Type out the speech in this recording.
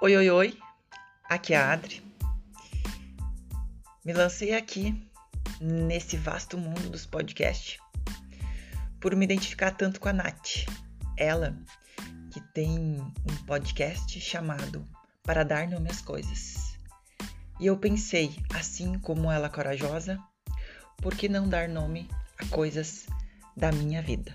Oi, oi, oi, aqui é a Adri. Me lancei aqui nesse vasto mundo dos podcasts por me identificar tanto com a Nath. Ela que tem um podcast chamado Para Dar Nome às Coisas. E eu pensei, assim como ela corajosa, por que não dar nome a coisas da minha vida?